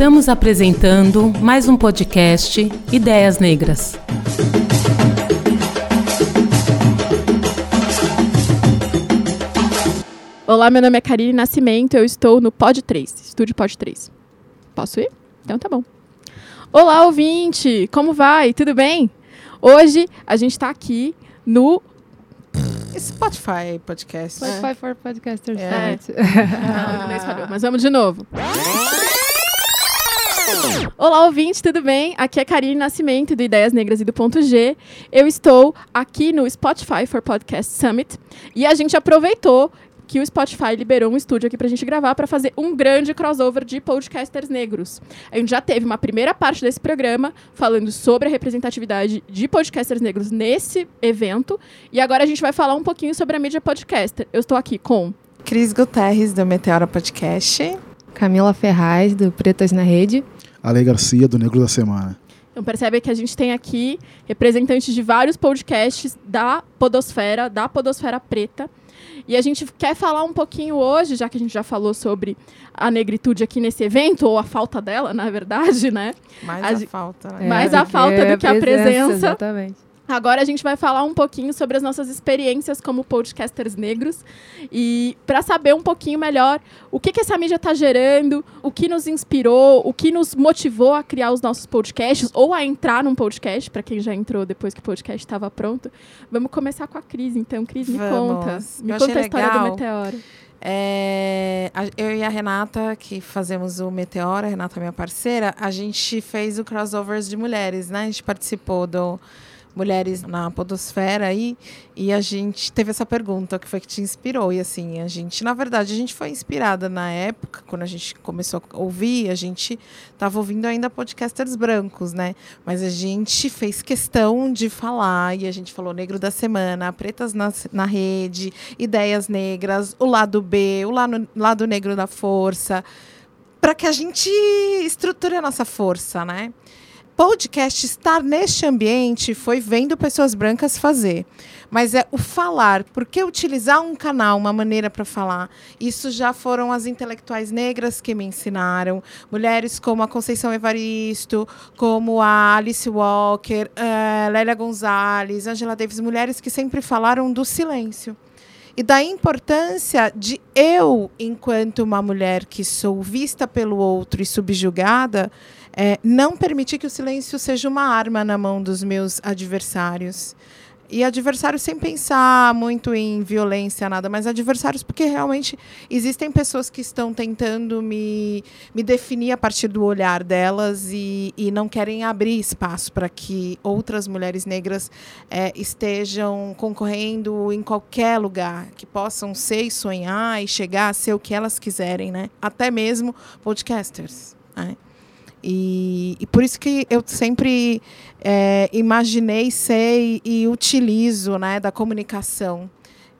Estamos apresentando mais um podcast Ideias Negras. Olá, meu nome é Karine Nascimento, eu estou no Pod 3, Estúdio Pod 3. Posso ir? Então tá bom. Olá, ouvinte! Como vai? Tudo bem? Hoje a gente está aqui no Spotify Podcast. Spotify for Podcasters. É. Inglês falhou, mas vamos de novo. Olá, ouvinte, tudo bem? Aqui é Karine Nascimento, do Ideias Negras e do Ponto G. Eu estou aqui no Spotify for Podcast Summit e a gente aproveitou que o Spotify liberou um estúdio aqui pra gente gravar para fazer um grande crossover de podcasters negros. A gente já teve uma primeira parte desse programa falando sobre a representatividade de podcasters negros nesse evento e agora a gente vai falar um pouquinho sobre a mídia podcaster. Eu estou aqui com Cris Guterres, do Meteora Podcast. Camila Ferraz, do Pretas na Rede. Ale Garcia, do Negro da Semana. Então percebe que a gente tem aqui representantes de vários podcasts da podosfera, da podosfera preta. E a gente quer falar um pouquinho hoje, já que a gente já falou sobre a negritude aqui nesse evento, ou a falta dela, na verdade, né? Mais A a, falta, né? Mais a falta do que a presença. Exatamente. Agora a gente vai falar um pouquinho sobre as nossas experiências como podcasters negros e para saber um pouquinho melhor o que, que essa mídia está gerando, o que nos inspirou, o que nos motivou a criar os nossos podcasts ou a entrar num podcast, para quem já entrou depois que o podcast estava pronto. Vamos começar com a Cris, então. Cris, me Vamos. conta. Me Eu conta a história do legal. Meteoro. É, eu e a Renata, que fazemos o Meteora, a Renata é minha parceira, a gente fez o crossovers de mulheres, né? A gente participou do Mulheres na Podosfera aí, e a gente teve essa pergunta, que foi que te inspirou? E assim, a gente, na verdade, a gente foi inspirada na época, quando a gente começou a ouvir, a gente estava ouvindo ainda podcasters brancos, né? Mas a gente fez questão de falar, e a gente falou Negro da Semana, Pretas na, na Rede, Ideias Negras, o lado B, o lado, lado negro da força, para que a gente estruture a nossa força, né? Podcast estar neste ambiente foi vendo pessoas brancas fazer. Mas é o falar, porque utilizar um canal, uma maneira para falar, isso já foram as intelectuais negras que me ensinaram. Mulheres como a Conceição Evaristo, como a Alice Walker, eh, Lélia Gonzalez, Angela Davis, mulheres que sempre falaram do silêncio. E da importância de eu, enquanto uma mulher que sou vista pelo outro e subjugada, é, não permitir que o silêncio seja uma arma na mão dos meus adversários. E adversários sem pensar muito em violência, nada, mas adversários porque realmente existem pessoas que estão tentando me, me definir a partir do olhar delas e, e não querem abrir espaço para que outras mulheres negras é, estejam concorrendo em qualquer lugar, que possam ser e sonhar e chegar a ser o que elas quiserem, né? Até mesmo podcasters. né? E, e por isso que eu sempre é, imaginei ser e, e utilizo né, da comunicação.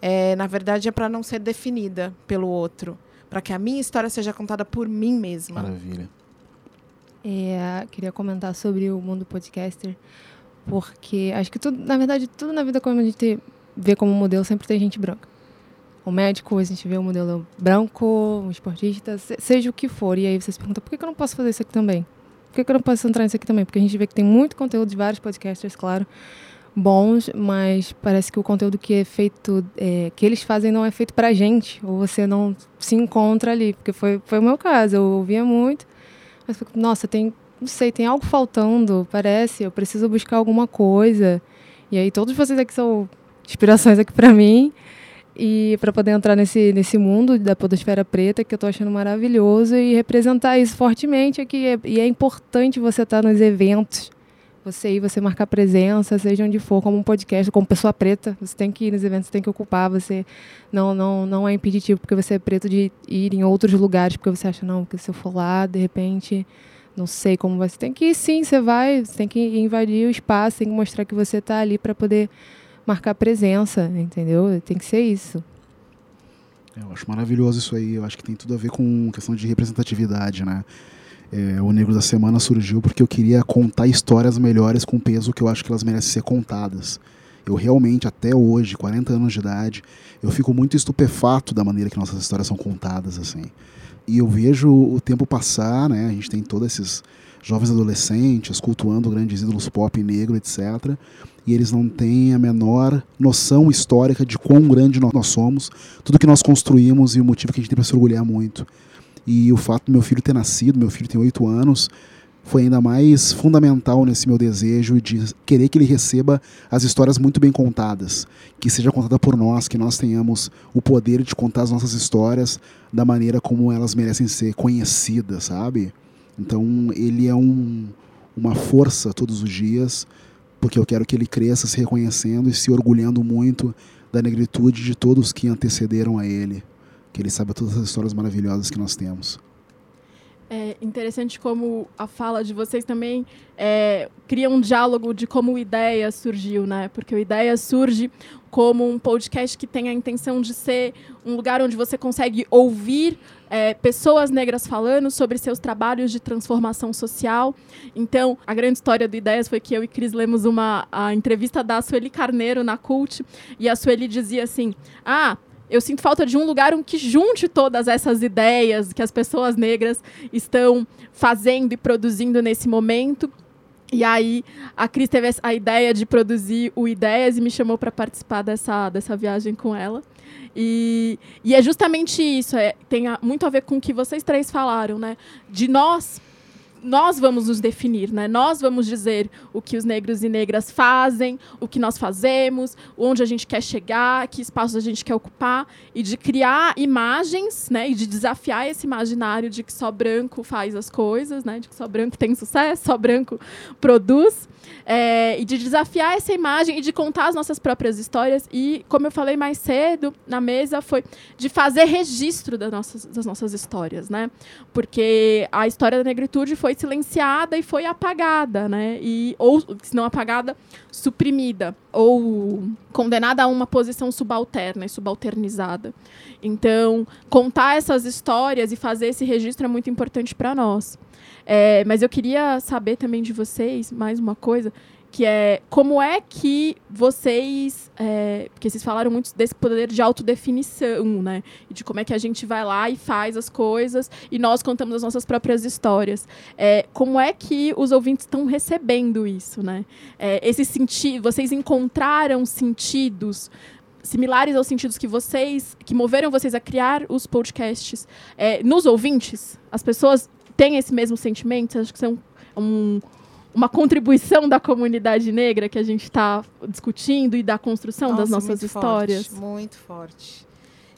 É, na verdade, é para não ser definida pelo outro. Para que a minha história seja contada por mim mesma. Maravilha. É, queria comentar sobre o mundo podcaster, porque acho que tudo, na verdade, tudo na vida como a gente vê como modelo sempre tem gente branca. O médico, a gente vê um modelo branco, um esportista, se- seja o que for. E aí você se pergunta, por que eu não posso fazer isso aqui também? Por que eu não posso entrar nisso aqui também? Porque a gente vê que tem muito conteúdo de vários podcasters, claro, bons, mas parece que o conteúdo que é feito, é, que eles fazem não é feito pra gente, ou você não se encontra ali, porque foi, foi o meu caso, eu ouvia muito, mas fico, nossa, tem, não sei, tem algo faltando, parece, eu preciso buscar alguma coisa. E aí todos vocês aqui são inspirações aqui pra mim, e para poder entrar nesse, nesse mundo da podosfera preta, que eu tô achando maravilhoso, e representar isso fortemente aqui. É- E é importante você estar nos eventos, você ir, você marcar presença, seja onde for, como um podcast, como pessoa preta, você tem que ir nos eventos, você tem que ocupar, você não não não é impeditivo porque você é preto de ir em outros lugares, porque você acha, não, porque se eu for lá, de repente, não sei como vai. Você tem que ir sim, você vai, você tem que invadir o espaço, tem que mostrar que você está ali para poder marcar presença, entendeu? Tem que ser isso. Eu acho maravilhoso isso aí. Eu acho que tem tudo a ver com questão de representatividade, né? É, o Negro da Semana surgiu porque eu queria contar histórias melhores com peso que eu acho que elas merecem ser contadas. Eu realmente, até hoje, 40 anos de idade, eu fico muito estupefato da maneira que nossas histórias são contadas, assim. E eu vejo o tempo passar, né? A gente tem todos esses jovens adolescentes cultuando grandes ídolos pop negro, etc. E eles não têm a menor noção histórica de quão grande nós somos, tudo que nós construímos e o motivo que a gente tem para se orgulhar muito. E o fato do meu filho ter nascido, meu filho tem oito anos, foi ainda mais fundamental nesse meu desejo de querer que ele receba as histórias muito bem contadas, que seja contada por nós, que nós tenhamos o poder de contar as nossas histórias da maneira como elas merecem ser conhecidas, sabe? Então ele é um, uma força todos os dias, porque eu quero que ele cresça se reconhecendo e se orgulhando muito da negritude de todos que antecederam a ele, que ele saiba todas as histórias maravilhosas que nós temos. É interessante como a fala de vocês também é, cria um diálogo de como o Ideia surgiu, né? Porque o Ideia surge como um podcast que tem a intenção de ser um lugar onde você consegue ouvir é, pessoas negras falando sobre seus trabalhos de transformação social. Então, a grande história do Ideias foi que eu e Cris lemos uma a entrevista da Sueli Carneiro na Cult, e a Sueli dizia assim: Ah, eu sinto falta de um lugar que junte todas essas ideias que as pessoas negras estão fazendo e produzindo nesse momento. E aí a Cris teve a ideia de produzir o Ideias e me chamou para participar dessa, dessa viagem com ela. E, e é justamente isso, é, tem a, muito a ver com o que vocês três falaram, né? De nós nós vamos nos definir, né? Nós vamos dizer o que os negros e negras fazem, o que nós fazemos, onde a gente quer chegar, que espaços a gente quer ocupar e de criar imagens, né? E de desafiar esse imaginário de que só branco faz as coisas, né? De que só branco tem sucesso, só branco produz. É, e de desafiar essa imagem e de contar as nossas próprias histórias. E, como eu falei mais cedo na mesa, foi de fazer registro das nossas, das nossas histórias, né? Porque a história da negritude foi silenciada e foi apagada, né? E, ou, se não apagada, suprimida. Ou condenada a uma posição subalterna e subalternizada. Então, contar essas histórias e fazer esse registro é muito importante para nós. É, mas eu queria saber também de vocês mais uma coisa, que é como é que vocês, é, porque vocês falaram muito desse poder de autodefinição, né? E de como é que a gente vai lá e faz as coisas e nós contamos as nossas próprias histórias. É, como é que os ouvintes estão recebendo isso, né? É, esse sentido, vocês encontraram sentidos similares aos sentidos que vocês, que moveram vocês a criar os podcasts é, nos ouvintes? As pessoas tem esse mesmo sentimento? Acha que isso é um, uma contribuição da comunidade negra que a gente está discutindo e da construção Nossa, das nossas muito histórias? Forte, muito forte.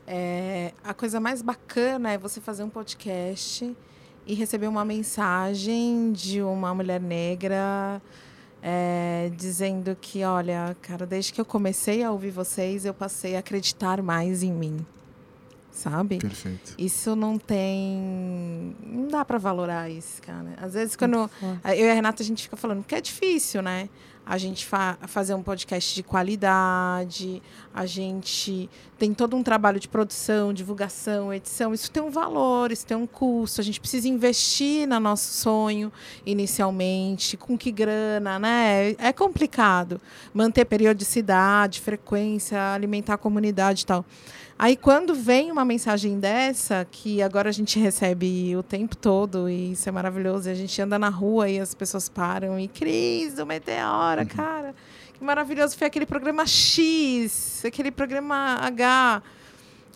É, a coisa mais bacana é você fazer um podcast e receber uma mensagem de uma mulher negra é, dizendo que, olha, cara, desde que eu comecei a ouvir vocês, eu passei a acreditar mais em mim sabe? Perfeito. Isso não tem. Não dá para valorar isso, cara. Às vezes, quando eu e a Renata a gente fica falando, porque é difícil, né? A gente fa fazer um podcast de qualidade, a gente tem todo um trabalho de produção, divulgação, edição. Isso tem um valor, isso tem um custo. A gente precisa investir no nosso sonho inicialmente. Com que grana, né? É complicado manter periodicidade, frequência, alimentar a comunidade e tal. Aí quando vem uma mensagem dessa, que agora a gente recebe o tempo todo, e isso é maravilhoso, e a gente anda na rua e as pessoas param, e Cris, do Meteora, uhum. cara, que maravilhoso foi aquele programa X, aquele programa H.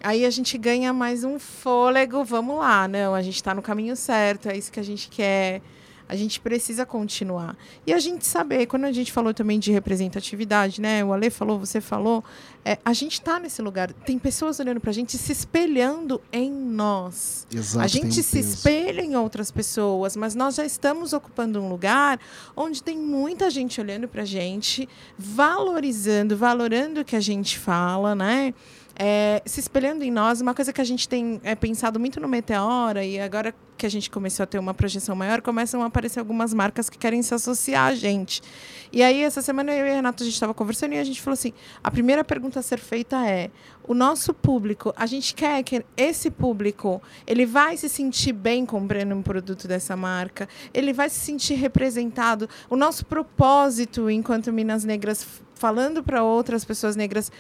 Aí a gente ganha mais um fôlego, vamos lá, não, a gente está no caminho certo, é isso que a gente quer. A gente precisa continuar. E a gente saber, quando a gente falou também de representatividade, né? O Ale falou, você falou, é, a gente está nesse lugar. Tem pessoas olhando para a gente se espelhando em nós. Exato, a gente um se peso. espelha em outras pessoas, mas nós já estamos ocupando um lugar onde tem muita gente olhando para a gente, valorizando, valorando o que a gente fala, né? É, se espelhando em nós, uma coisa que a gente tem é, pensado muito no Meteora, e agora que a gente começou a ter uma projeção maior, começam a aparecer algumas marcas que querem se associar a gente. E aí, essa semana, eu e a Renata, a gente estava conversando e a gente falou assim: a primeira pergunta a ser feita é: o nosso público, a gente quer que esse público ele vai se sentir bem comprando um produto dessa marca, ele vai se sentir representado. O nosso propósito enquanto Minas Negras falando para outras pessoas negras,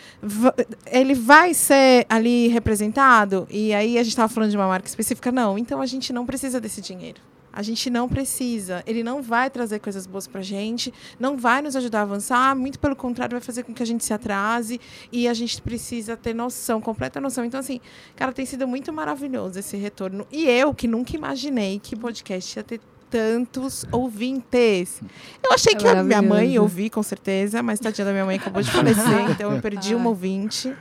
ele vai ser ali representado? E aí a gente estava falando de uma marca específica? Não. Então a gente não precisa desse dinheiro. A gente não precisa. Ele não vai trazer coisas boas para a gente, não vai nos ajudar a avançar, muito pelo contrário, vai fazer com que a gente se atrase e a gente precisa ter noção, completa noção. Então, assim, cara, tem sido muito maravilhoso esse retorno. E eu, que nunca imaginei que podcast ia ter tantos ouvintes. Eu achei É que a minha mãe ouvir, com certeza, mas tadinha da minha mãe acabou de falecer, então eu perdi uma ouvinte.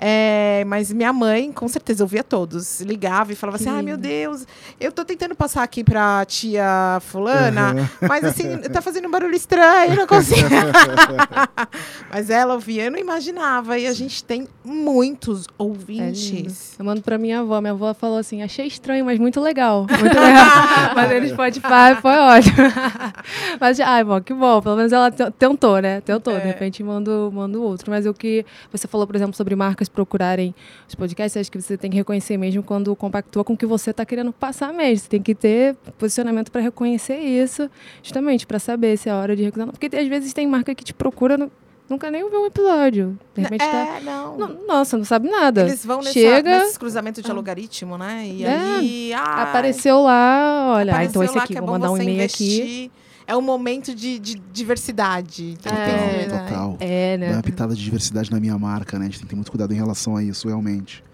É, mas minha mãe, com certeza, ouvia todos. Ligava e falava assim: ai meu. Deus, eu tô tentando passar aqui pra tia Fulana, mas assim, tá fazendo um barulho estranho, não consigo. mas ela ouvia, eu não imaginava. E a gente tem muitos É ouvintes. Eu mando pra minha avó. Minha avó falou assim: achei estranho, mas muito legal. Muito legal. mas ele Spotify foi ótimo. mas, ai, bom, que bom. Pelo menos ela te- tentou, né? Tentou. É. De repente mando, mando outro. Mas o que você falou, por exemplo, sobre marcas procurarem os podcasts, acho que você tem que reconhecer mesmo quando compactua com o que você está querendo passar mesmo. Você tem que ter posicionamento para reconhecer isso, justamente para saber se é hora de recusar. Porque às vezes tem marca que te procura, nu- nunca nem ouviu um episódio. De repente tá. É, não. Não, nossa, não sabe nada. Eles vão nessa, Chega, nesses cruzamentos de algoritmo, né? E É. aí. ai, apareceu lá, olha, ah, apareceu então esse lá aqui, que é vou mandar um e-mail aqui. É um momento de, de diversidade. É, ter, né? Total. É, Dá né? uma pitada de diversidade na minha marca, né? A gente tem que ter muito cuidado em relação a isso, realmente.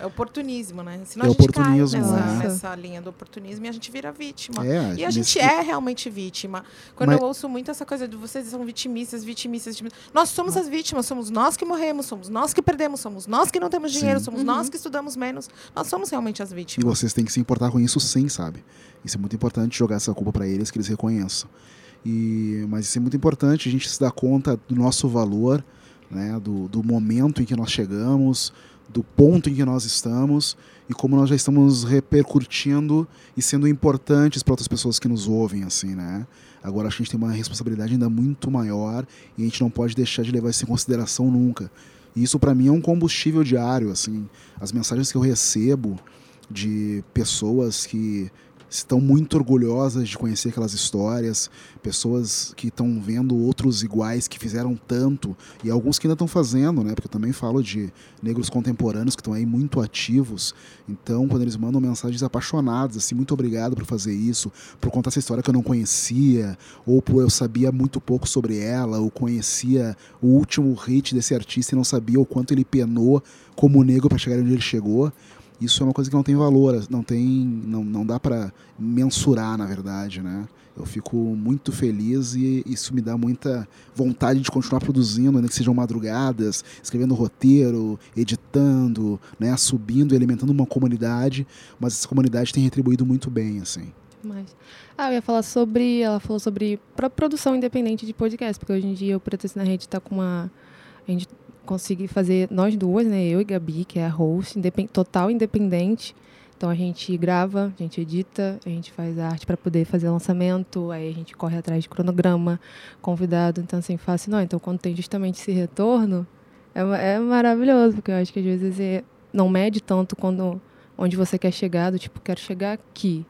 É oportunismo, né? Senão É a gente oportunismo, cai nessa, né? nessa linha do oportunismo e a gente vira vítima. É, E a nesse- gente é realmente vítima. Quando Mas- eu ouço muito essa coisa de vocês são vitimistas, vitimistas, vitimistas. Nós somos as vítimas, somos nós que morremos, somos nós que perdemos, somos nós que não temos dinheiro, Sim. somos Uhum. nós que estudamos menos. Nós somos realmente as E vítimas. vocês têm que se importar com isso sim, sabe? Isso é muito importante jogar essa culpa para eles, que eles reconheçam. E, mas isso é muito importante a gente se dar conta do nosso valor, né? do, do momento em que nós chegamos, do ponto em que nós estamos e como nós já estamos repercutindo e sendo importantes para outras pessoas que nos ouvem, assim, né? Agora a gente tem uma responsabilidade ainda muito maior e a gente não pode deixar de levar isso em consideração nunca. E isso para mim é um combustível diário, assim. As mensagens que eu recebo de pessoas que estão muito orgulhosas de conhecer aquelas histórias, pessoas que estão vendo outros iguais que fizeram tanto e alguns que ainda estão fazendo, né? Porque eu também falo de negros contemporâneos que estão aí muito ativos. Então, quando eles mandam mensagens apaixonadas, assim, muito obrigado por fazer isso, por contar essa história que eu não conhecia, ou por eu sabia muito pouco sobre ela, ou conhecia o último hit desse artista e não sabia o quanto ele penou como negro para chegar onde ele chegou. Isso é uma coisa que não tem valor, não tem, não, não dá para mensurar, na verdade, né? Eu fico muito feliz e isso me dá muita vontade de continuar produzindo, ainda que sejam madrugadas, escrevendo roteiro, editando, né, subindo alimentando uma comunidade, mas essa comunidade tem retribuído muito bem, assim. Mas, ah, eu ia falar sobre. Ela falou sobre pro- produção independente de podcast, porque hoje em dia o Pretas na Rede está com uma. A gente conseguir fazer, nós duas, né? Eu e Gabi, que é a host, independ, total independente. Então a gente grava, a gente edita, a gente faz a arte para poder fazer lançamento, aí a gente corre atrás de cronograma, convidado. Então, assim, fácil não. Então, quando tem justamente esse retorno, é, é maravilhoso, porque eu acho que às vezes você não mede tanto quando, onde você quer chegar, do tipo, quero chegar aqui.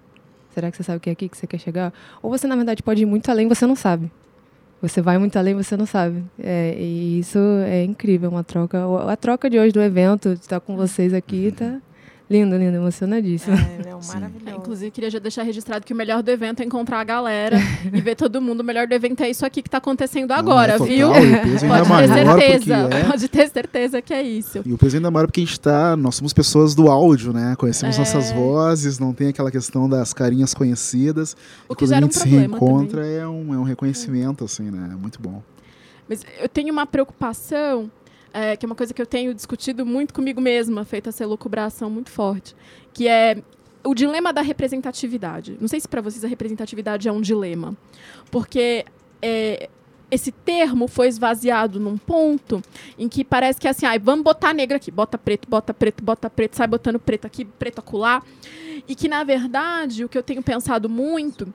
Será que você sabe o que é aqui que você quer chegar? Ou você, na verdade, pode ir muito além, você não sabe. Você vai muito além, você não sabe. É, e isso é incrível, uma troca. A troca de hoje do evento, de estar com vocês aqui, tá lindo, lindo, emocionadíssimo. É. É, maravilhoso. inclusive, queria já deixar registrado que o melhor do evento é encontrar a galera e ver todo mundo. O melhor do evento é isso aqui que está acontecendo agora, é viu? total, é Pode ter certeza. é. Pode ter certeza que é isso. E o peso ainda é maior porque a gente tá. Nós somos pessoas do áudio, né? Conhecemos É. nossas vozes, não tem aquela questão das carinhas conhecidas. O que quando a gera um gente se reencontra é um, é um reconhecimento, assim, né? É muito bom. Mas eu tenho uma preocupação, é, que é uma coisa que eu tenho discutido muito comigo mesma, feita essa elucubração muito forte, que é o dilema da representatividade. Não sei se para vocês a representatividade é um dilema, porque é, esse termo foi esvaziado num ponto em que parece que é assim, ai, vamos botar negro aqui, bota preto, bota preto, bota preto, sai botando preto aqui, preto acolá, e que na verdade o que eu tenho pensado muito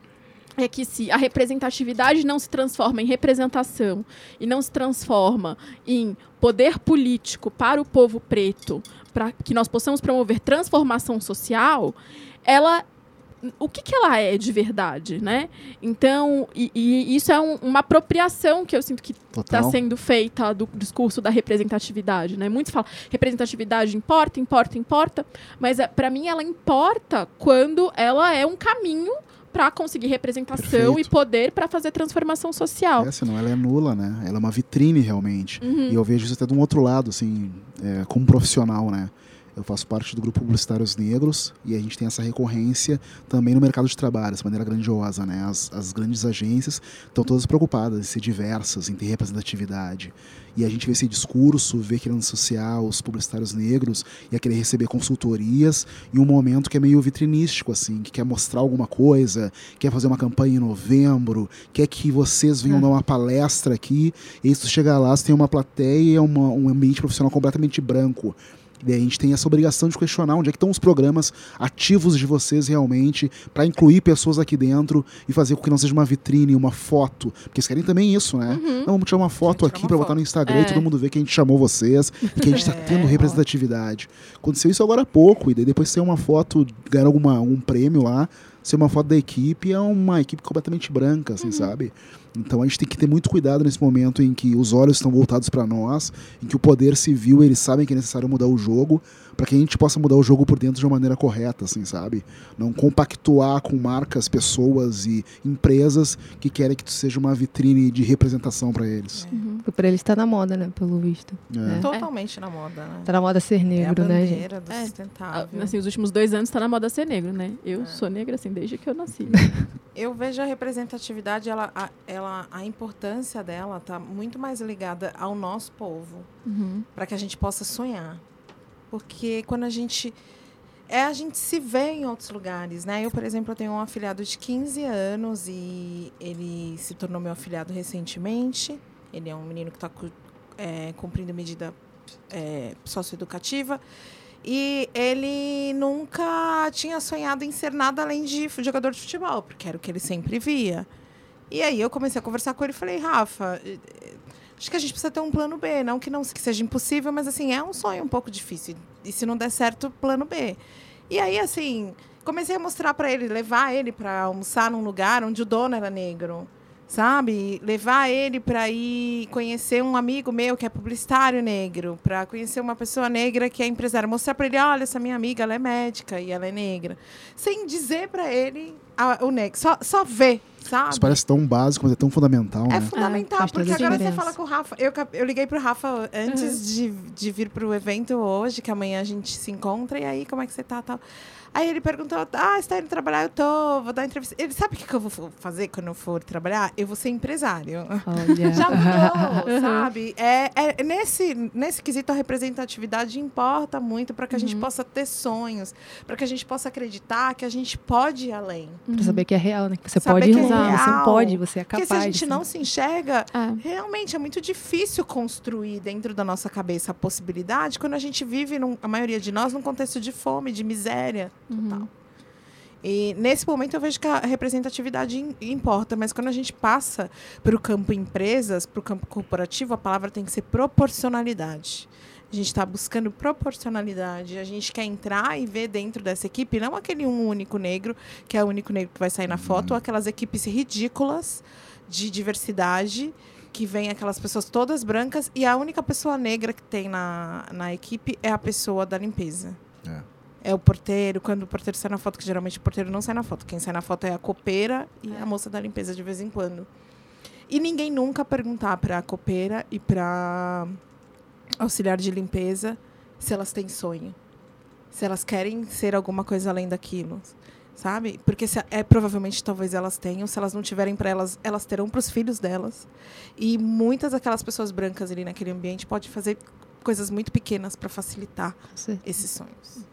é que se a representatividade não se transforma em representação e não se transforma em poder político para o povo preto, para que nós possamos promover transformação social, ela o que, que ela é de verdade, né? Então, e, e isso é um- uma apropriação que eu sinto que está sendo feita do discurso da representatividade, né? Muitos falam representatividade importa, importa, importa, mas para mim ela importa quando ela é um caminho para conseguir representação Perfeito. e poder para fazer transformação social. É, senão ela é nula, né? Ela é uma vitrine realmente. Uhum. E eu vejo isso até de um outro lado, assim, é, como profissional, né? Eu faço parte do grupo Publicitários Negros e a gente tem essa recorrência também no mercado de trabalho, dessa maneira grandiosa, né? As, as grandes agências estão todas preocupadas em ser diversas, em ter representatividade. E a gente vê esse discurso, vê querendo associar os publicitários negros e a querer receber consultorias em um momento que é meio vitrinístico, assim, que quer mostrar alguma coisa, quer fazer uma campanha em novembro, quer que vocês venham dar uma palestra aqui, e tu chega lá, você tem uma plateia é uma- um ambiente profissional completamente branco. E daí a gente tem essa obrigação de questionar onde é que estão os programas ativos de vocês realmente para incluir pessoas aqui dentro e fazer com que não seja uma vitrine, uma foto. Porque eles querem também isso, né? Não, vamos tirar uma foto aqui para botar no Instagram É. e todo mundo ver que a gente chamou vocês e que a gente está É, tendo ó. representatividade. Aconteceu isso agora há pouco, e daí depois tem uma foto, ganhar alguma, algum prêmio lá, ser uma foto da equipe, é uma equipe completamente branca, assim, sabe? Então a gente tem que ter muito cuidado nesse momento em que os olhos estão voltados para nós, em que o poder civil, eles sabem que é necessário mudar o jogo, para que a gente possa mudar o jogo por dentro de uma maneira correta, assim, sabe? Não compactuar com marcas, pessoas e empresas que querem que tu seja uma vitrine de representação para eles. Porque pra ele está na moda, né? Pelo visto. É. É. Totalmente na moda, né? Tá na moda ser é a negro, né, gente? do É. Sustentável. assim, os últimos dois anos está na moda ser negro, né? Eu É. sou negra, assim, desde que eu nasci. Eu vejo a representatividade, ela, a, ela, a importância dela está muito mais ligada ao nosso povo, Uhum. para que a gente possa sonhar. Porque quando a gente. É a gente se vê em outros lugares, né? Eu, por exemplo, eu tenho um afiliado de 15 anos e ele se tornou meu afiliado recentemente. Ele é um menino que está cumprindo medida é, socioeducativa. E ele nunca tinha sonhado em ser nada além de jogador de futebol, porque era o que ele sempre via. E aí eu comecei a conversar com ele e falei, Rafa, acho que a gente precisa ter um plano B. Não que não que seja impossível, mas assim, é um sonho um pouco difícil. E se não der certo, plano B. E aí, assim, comecei a mostrar para ele, levar ele para almoçar num lugar onde o dono era negro. Sabe? Levar ele para ir conhecer um amigo meu que é publicitário negro, para conhecer uma pessoa negra que é empresária, mostrar para ele, olha, essa minha amiga, ela é médica e ela é negra, sem dizer para ele a- o negro, só só ver, sabe? Isso parece tão básico, mas é tão fundamental, É né? fundamental, É, porque agora você diferença. fala com o Rafa. Eu, eu liguei pro Rafa antes de, de vir pro evento hoje, que amanhã a gente se encontra. E aí, como é que você tá? Tal. Aí ele perguntou: Ah, você tá indo trabalhar? Eu tô, vou dar entrevista. Ele sabe o que, que eu vou fazer quando eu for trabalhar? Eu vou ser empresário. Olha. Já mudou, sabe? É, é- nesse, nesse quesito, a representatividade importa muito para que a gente possa ter sonhos, para que a gente possa acreditar que a gente pode ir além. Pra saber que é real, né? Que você Saber pode ir que longe, você real. pode, você é Porque capaz. se a gente não se enxerga, É. realmente é muito difícil construir dentro da nossa cabeça a possibilidade quando a gente vive, num- a maioria de nós, num contexto de fome, de miséria total. E nesse momento eu vejo que a representatividade im- importa, mas quando a gente passa para o campo empresas, para o campo corporativo, a palavra tem que ser proporcionalidade. A gente está buscando proporcionalidade. A gente quer entrar e ver dentro dessa equipe, não aquele um único negro, que é o único negro que vai sair na foto, ou aquelas equipes ridículas de diversidade, que vem aquelas pessoas todas brancas, e a única pessoa negra que tem na, na equipe é a pessoa da limpeza. É. É o porteiro, quando o porteiro sai na foto, que geralmente o porteiro não sai na foto. Quem sai na foto é a copeira e a moça da limpeza de vez em quando. E ninguém nunca perguntar para a copeira e para auxiliar de limpeza se elas têm sonho. Se elas querem ser alguma coisa além daquilo. Sabe? Porque se, é provavelmente talvez elas tenham, se elas não tiverem para elas, elas terão para os filhos delas. E muitas daquelas pessoas brancas ali naquele ambiente podem fazer coisas muito pequenas para facilitar esses sonhos.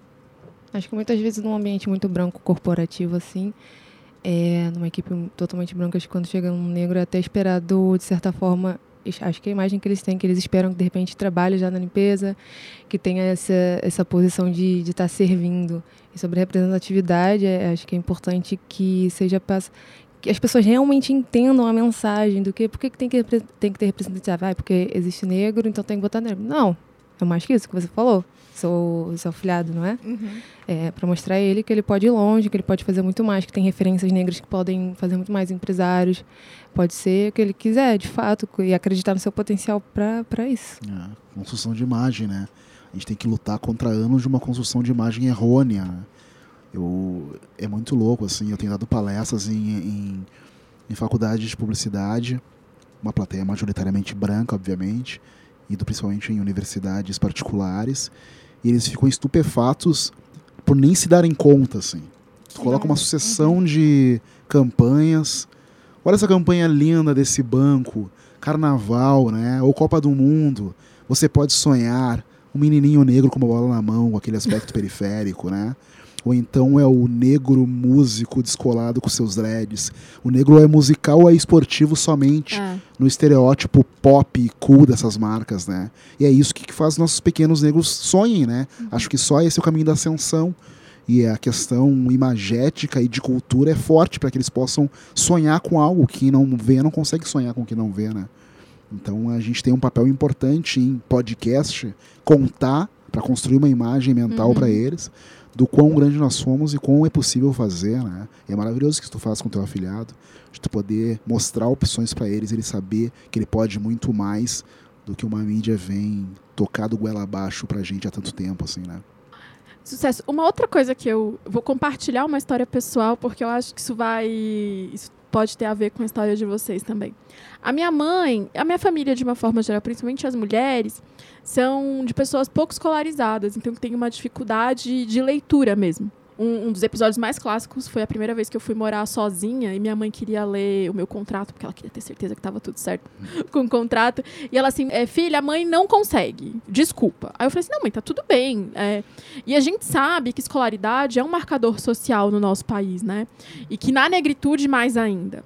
Acho que muitas vezes num ambiente muito branco corporativo assim, é, numa equipe totalmente branca, acho que quando chega um negro é até esperado, de certa forma, acho que a imagem que eles têm, que eles esperam que de repente trabalhe já na limpeza, que tenha essa, essa posição de estar servindo. E sobre representatividade, é, acho que é importante que seja que as pessoas realmente entendam a mensagem do que por que, que tem, que tem que ter representatividade. Ah, porque existe negro, então tem que botar negro. Não, mais que isso que você falou. seu, seu afilhado, não é? Uhum. É, para mostrar a ele que ele pode ir longe, que ele pode fazer muito mais, que tem referências negras que podem fazer muito mais empresários. Pode ser o que ele quiser, de fato, e acreditar no seu potencial para isso. É, construção de imagem, né? A gente tem que lutar contra anos de uma construção de imagem errônea. né? Eu, é muito louco, assim. Eu tenho dado palestras em, em, em faculdades de publicidade, uma plateia majoritariamente branca, obviamente, indo principalmente em universidades particulares, e eles ficam estupefatos por nem se darem conta, assim. Tu coloca uma sucessão de campanhas. Olha essa campanha linda desse banco, Carnaval, né? Ou Copa do Mundo. Você pode sonhar. Um menininho negro com uma bola na mão, com aquele aspecto periférico, né? Ou então é o negro músico descolado com seus dreads. O negro é musical ou é esportivo somente É. no estereótipo pop e cool dessas marcas, né? E é isso que faz nossos pequenos negros sonhem, né? Acho que só esse é o caminho da ascensão. E a questão imagética e de cultura é forte para que eles possam sonhar com algo que não vê, não consegue sonhar com o que não vê, né? Então a gente tem um papel importante em podcast contar para construir uma imagem mental Uhum. para eles do quão grande nós somos e quão é possível fazer, né? E é maravilhoso que tu faz com teu afilhado, de tu poder mostrar opções para eles, ele saber que ele pode muito mais do que uma mídia vem tocar do goela abaixo pra gente há tanto tempo, assim, né? Sucesso. Uma outra coisa que eu vou compartilhar uma história pessoal, porque eu acho que isso vai. Isso pode ter a ver com a história de vocês também. A minha mãe, a minha família, de uma forma geral, principalmente as mulheres, são de pessoas pouco escolarizadas, então que tem uma dificuldade de leitura mesmo. Um, um dos episódios mais clássicos foi a primeira vez que eu fui morar sozinha e minha mãe queria ler o meu contrato, porque ela queria ter certeza que estava tudo certo com o contrato. E ela assim, é, filha, a mãe não consegue, desculpa. Aí eu falei assim, não, mãe, tá tudo bem. É, e a gente sabe que escolaridade é um marcador social no nosso país, né? E que na negritude mais ainda.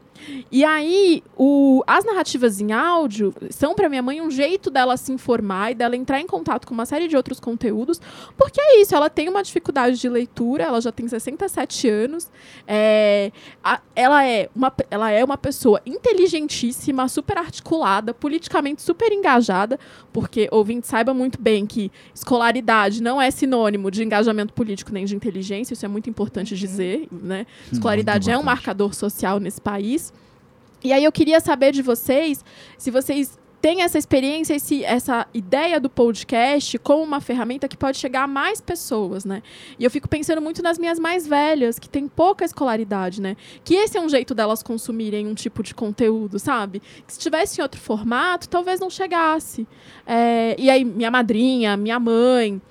E aí, o- as narrativas em áudio são para minha mãe um jeito dela se informar e dela entrar em contato com uma série de outros conteúdos, porque é isso, ela tem uma dificuldade de leitura, ela já tem 67 anos, é, a- ela, é uma, ela é uma pessoa inteligentíssima, super articulada, politicamente super engajada, porque ouvinte saiba muito bem que escolaridade não é sinônimo de engajamento político nem de inteligência, isso é muito importante dizer, né? Escolaridade é um marcador social nesse país. E aí eu queria saber de vocês se vocês têm essa experiência, esse, essa ideia do podcast como uma ferramenta que pode chegar a mais pessoas, né? E eu fico pensando muito nas minhas mais velhas, que têm pouca escolaridade, né? Que esse é um jeito delas consumirem um tipo de conteúdo, sabe? Que se tivesse em outro formato, talvez não chegasse. É, e aí, minha madrinha, minha mãe,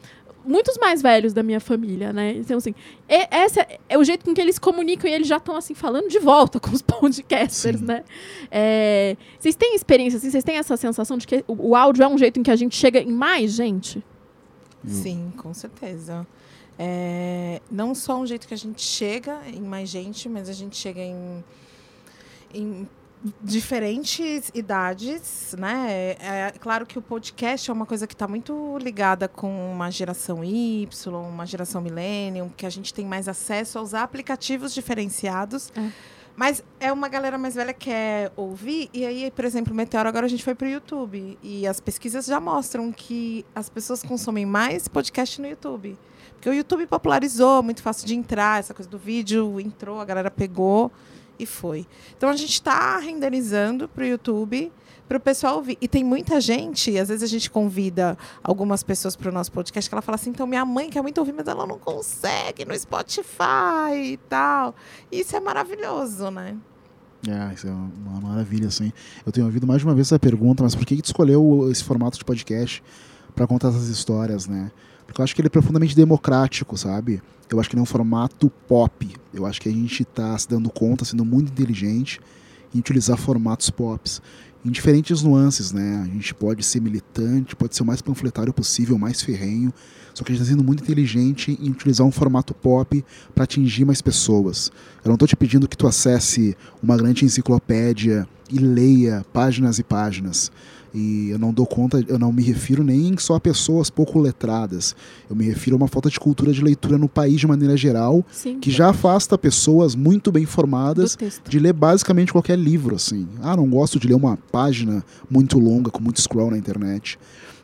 muitos mais velhos da minha família, né? Então, assim, e- esse é o jeito com que eles comunicam e eles já estão, assim, falando de volta com os podcasters, Sim. né? É, vocês têm experiência, assim, vocês têm essa sensação de que o, o áudio é um jeito em que a gente chega em mais gente? Sim, com certeza. É, não só um jeito que a gente chega em mais gente, mas a gente chega em, em diferentes idades, né? É claro que o podcast é uma coisa que está muito ligada com uma geração Y, uma geração millennium, que a gente tem mais acesso a usar aplicativos diferenciados. É. Mas é uma galera mais velha que quer ouvir, e aí, por exemplo, Meteoro, agora a gente foi para o YouTube. E as pesquisas já mostram que as pessoas consomem mais podcast no YouTube. Porque o YouTube popularizou, muito fácil de entrar, essa coisa do vídeo entrou, a galera pegou e foi. Então a gente está renderizando para o YouTube para o pessoal ouvir. E tem muita gente, às vezes a gente convida algumas pessoas para o nosso podcast que ela fala assim: então minha mãe quer muito ouvir, mas ela não consegue no Spotify e tal. E isso é maravilhoso, né? É, isso é uma maravilha, assim. Eu tenho ouvido mais de uma vez essa pergunta, mas por que, que tu escolheu esse formato de podcast para contar essas histórias, né? Porque eu acho que ele é profundamente democrático, sabe? Eu acho que ele é um formato pop. Eu acho que a gente está se dando conta, sendo muito inteligente em utilizar formatos pops. Em diferentes nuances, né? A gente pode ser militante, pode ser o mais panfletário possível, o mais ferrenho, só que a gente está sendo muito inteligente em utilizar um formato pop para atingir mais pessoas. Eu não estou te pedindo que tu acesse uma grande enciclopédia e leia páginas e páginas. E eu não dou conta, eu não me refiro nem só a pessoas pouco letradas. Eu me refiro a uma falta de cultura de leitura no país de maneira geral, Sim. que já afasta pessoas muito bem formadas de ler basicamente qualquer livro, assim. Ah, não gosto de ler uma página muito longa, com muito scroll na internet.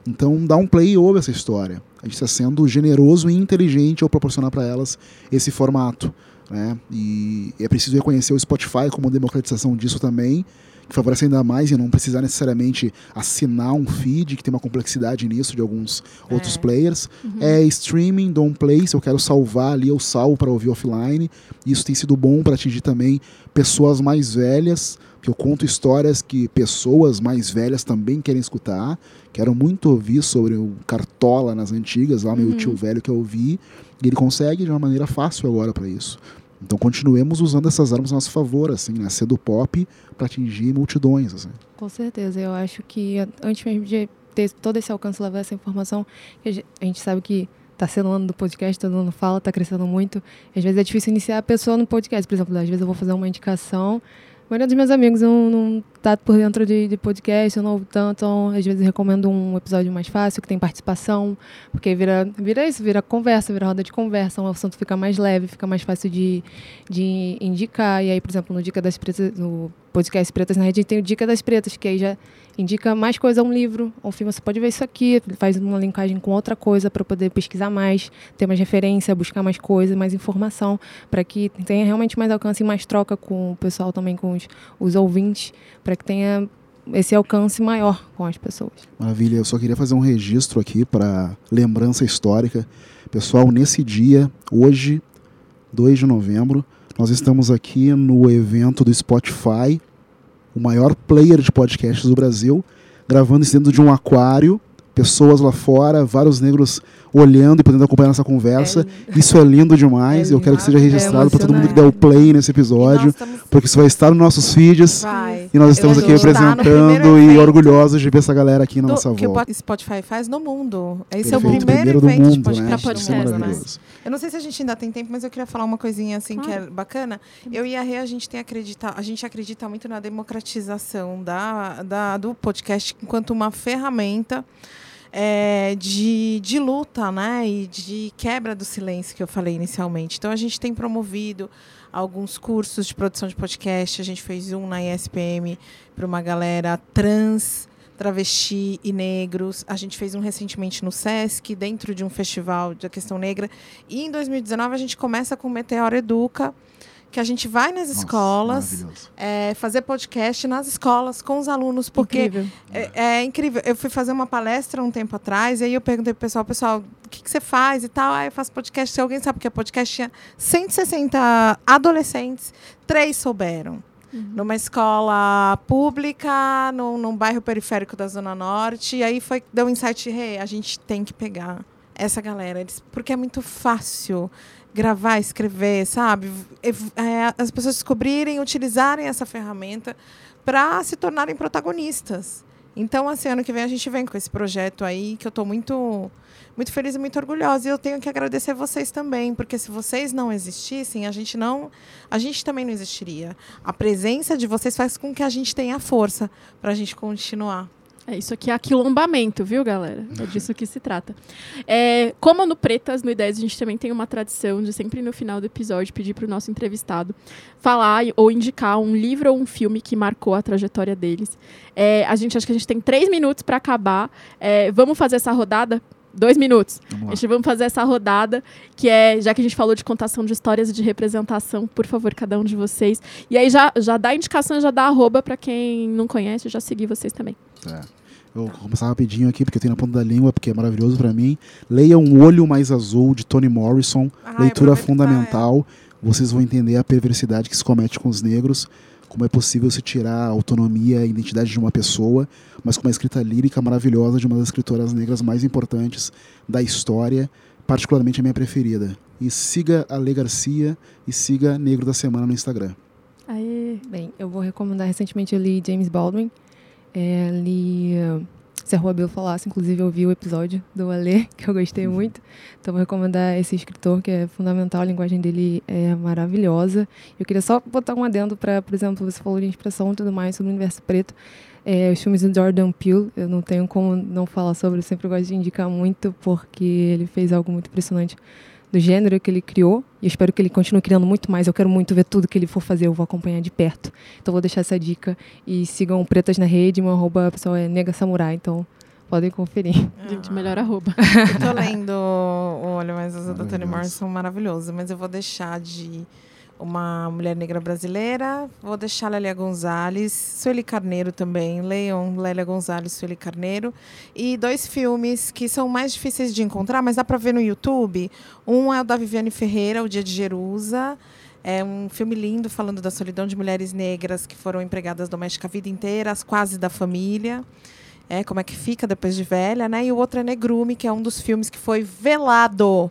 Então dá um play e ouve essa história. A gente está sendo generoso e inteligente ao proporcionar para elas esse formato. Né? E é preciso reconhecer o Spotify como democratização disso também, favorece ainda mais e não precisar necessariamente assinar um feed, que tem uma complexidade nisso de alguns É. outros players. É streaming, don't play, se eu quero salvar ali, eu salvo para ouvir offline. Isso tem sido bom para atingir também pessoas mais velhas, que eu conto histórias que pessoas mais velhas também querem escutar. Quero muito ouvir sobre o Cartola nas antigas, lá meu tio velho que eu ouvi, e ele consegue de uma maneira fácil agora para isso. Então continuemos usando essas armas a nosso favor, assim, né? Ser do pop para atingir multidões, assim. Com certeza. Eu acho que antes mesmo de ter todo esse alcance, levar essa informação, a gen- a gente sabe que está sendo o ano do podcast, todo mundo fala, está crescendo muito. Às vezes é difícil iniciar a pessoa no podcast. Por exemplo, às vezes eu vou fazer uma indicação. Maioria dos meus amigos não, não tá por dentro de, de podcast, eu não ouvo tanto. Então, às vezes recomendo um episódio mais fácil, que tem participação, porque vira, vira isso, vira conversa, vira roda de conversa, o assunto fica mais leve, fica mais fácil de, de indicar. E aí, por exemplo, no Dica das Pretas, no podcast Pretas na Rede, tem o Dica das Pretas, que aí já indica mais coisa, um livro, um filme. Você pode ver isso aqui, faz uma linkagem com outra coisa para poder pesquisar mais, ter mais referência, buscar mais coisa, mais informação, para que tenha realmente mais alcance e mais troca com o pessoal também, com os, os ouvintes, para que tenha esse alcance maior com as pessoas. Maravilha, eu só queria fazer um registro aqui para lembrança histórica. Pessoal, nesse dia, hoje, 2 de novembro, nós estamos aqui no evento do Spotify, o maior player de podcasts do Brasil, gravando isso dentro de um aquário, pessoas lá fora, vários negros olhando e podendo acompanhar nossa conversa. Isso é lindo demais. É eu quero que seja É registrado para todo mundo que der o play nesse episódio, estamos- porque isso vai estar nos nossos feeds. Vai. E nós estamos aqui primeiro representando e orgulhosos de ver essa galera aqui na do- nossa que o volta. Spotify faz no mundo. Esse é o Perfeito, primeiro, do evento de mundo, podcast né? Isso é mundo, né? maravilhoso. Eu não sei se a gente ainda tem tempo, mas eu queria falar uma coisinha assim que é bacana. Eu e a Rê, a gente tem acredita, a gente acredita muito na democratização da, da, do podcast enquanto uma ferramenta é, de, de luta, né? E de quebra do silêncio que eu falei inicialmente. Então a gente tem promovido alguns cursos de produção de podcast. A gente fez um na ESPM para uma galera trans travesti e negros. A gente fez um recentemente no SESC, dentro de um festival da questão negra. E em 2019 a gente começa com o Meteor Educa, que a gente vai nas Nossa, escolas é, fazer podcast nas escolas com os alunos, porque Incrível. é, é incrível. Eu fui fazer uma palestra um tempo atrás, e aí eu perguntei pro pessoal, pessoal, o que, que você faz e tal? Aí eu faço podcast. Se alguém sabe o que é podcast, tinha 160 adolescentes, três souberam. Numa escola pública, num, num bairro periférico da Zona Norte. E aí foi, deu um insight, hey, a gente tem que pegar essa galera. Eles, porque é muito fácil gravar, escrever, sabe? É, as pessoas descobrirem, utilizarem essa ferramenta para se tornarem protagonistas. Então, assim, ano que vem a gente vem com esse projeto aí, que eu estou muito, muito feliz e muito orgulhosa. E eu tenho que agradecer vocês também, porque se vocês não existissem, a gente não, a gente também não existiria. A presença de vocês faz com que a gente tenha força para a gente continuar. É, isso aqui é aquilombamento, viu, galera? É disso que se trata. É, como no Pretas, no Ideias, a gente também tem uma tradição de sempre no final do episódio pedir para o nosso entrevistado falar ou indicar um livro ou um filme que marcou a trajetória deles. É, a gente acha que a gente tem três minutos para acabar. É, vamos fazer essa rodada? Dois minutos. Vamos A gente vamos fazer essa rodada, que é, já que a gente falou de contação de histórias e de representação, por favor, cada um de vocês. E aí já, já dá indicação, já dá arroba para quem não conhece, já seguir vocês também. É. Eu vou começar rapidinho aqui, porque eu tenho na ponta da língua, porque é maravilhoso pra mim. Leia Um Olho Mais Azul, de Toni Morrison. Ai, Leitura tá, fundamental. Vocês vão entender a perversidade que se comete com os negros, como é possível se tirar a autonomia e a identidade de uma pessoa, mas com uma escrita lírica maravilhosa de uma das escritoras negras mais importantes da história, particularmente a minha preferida. E siga a Lê Garcia e siga Negro da Semana no Instagram. Aê. Bem, eu vou recomendar. Recentemente eu li James Baldwin. Uh, Se a Rua Bill falasse, inclusive eu vi o episódio do Alê, que eu gostei muito. Então vou recomendar esse escritor, que é fundamental, a linguagem dele é maravilhosa. Eu queria só botar um adendo para, por exemplo, você falou de inspiração e tudo mais sobre o universo preto. É, os filmes do Jordan Peele, eu não tenho como não falar sobre, eu sempre gosto de indicar muito, porque ele fez algo muito impressionante do gênero que ele criou. E eu espero que ele continue criando muito mais. Eu quero muito ver tudo que ele for fazer, eu vou acompanhar de perto. Então vou deixar essa dica. E sigam Pretas na Rede, meu arroba pessoal é Nega Samurai. Então podem conferir. Gente, melhor arroba. Eu tô lendo o Olha, mas os da Toni Maravilhoso. Morrison maravilhoso, mas eu vou deixar de uma mulher negra brasileira, vou deixar Lélia Gonzalez, Sueli Carneiro também, leiam Lélia Gonzalez, Sueli Carneiro, e dois filmes que são mais difíceis de encontrar, mas dá para ver no YouTube. Um é o da Viviane Ferreira, O Dia de Jerusa, é um filme lindo falando da solidão de mulheres negras que foram empregadas domésticas a vida inteira, as quase da família. É, como é que fica depois de velha, né? E o outro é Negrume, que é um dos filmes que foi velado,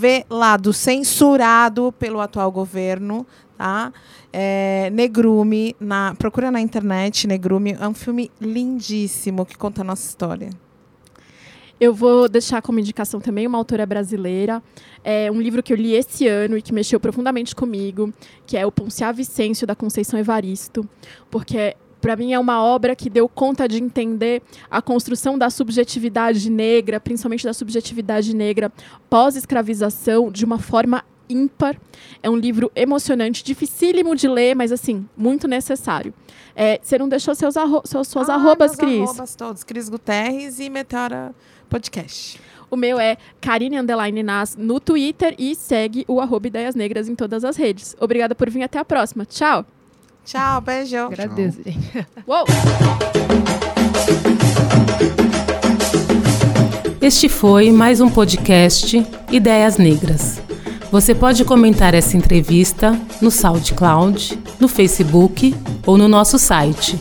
velado, censurado pelo atual governo, tá? É, Negrume, na, procura na internet, Negrume, é um filme lindíssimo que conta a nossa história. Eu vou deixar como indicação também uma autora brasileira. É um livro que eu li esse ano e que mexeu profundamente comigo, que é o Ponciá Vicêncio, da Conceição Evaristo. Porque, para mim, é uma obra que deu conta de entender a construção da subjetividade negra, principalmente da subjetividade negra pós-escravização, de uma forma ímpar. É um livro emocionante, dificílimo de ler, mas, assim, muito necessário. É, você não deixou seus arro seus, suas Ah, arrobas, Cris? arrobas todos, Cris Guterres e Meteora Podcast. O meu é Karine Underline Nas no Twitter e segue o arroba Ideias Negras em todas as redes. Obrigada por vir, até a próxima. Tchau! Tchau, beijo. Agradeço, gente. Uou! Este foi mais um podcast Ideias Negras. Você pode comentar essa entrevista no SoundCloud, no Facebook ou no nosso site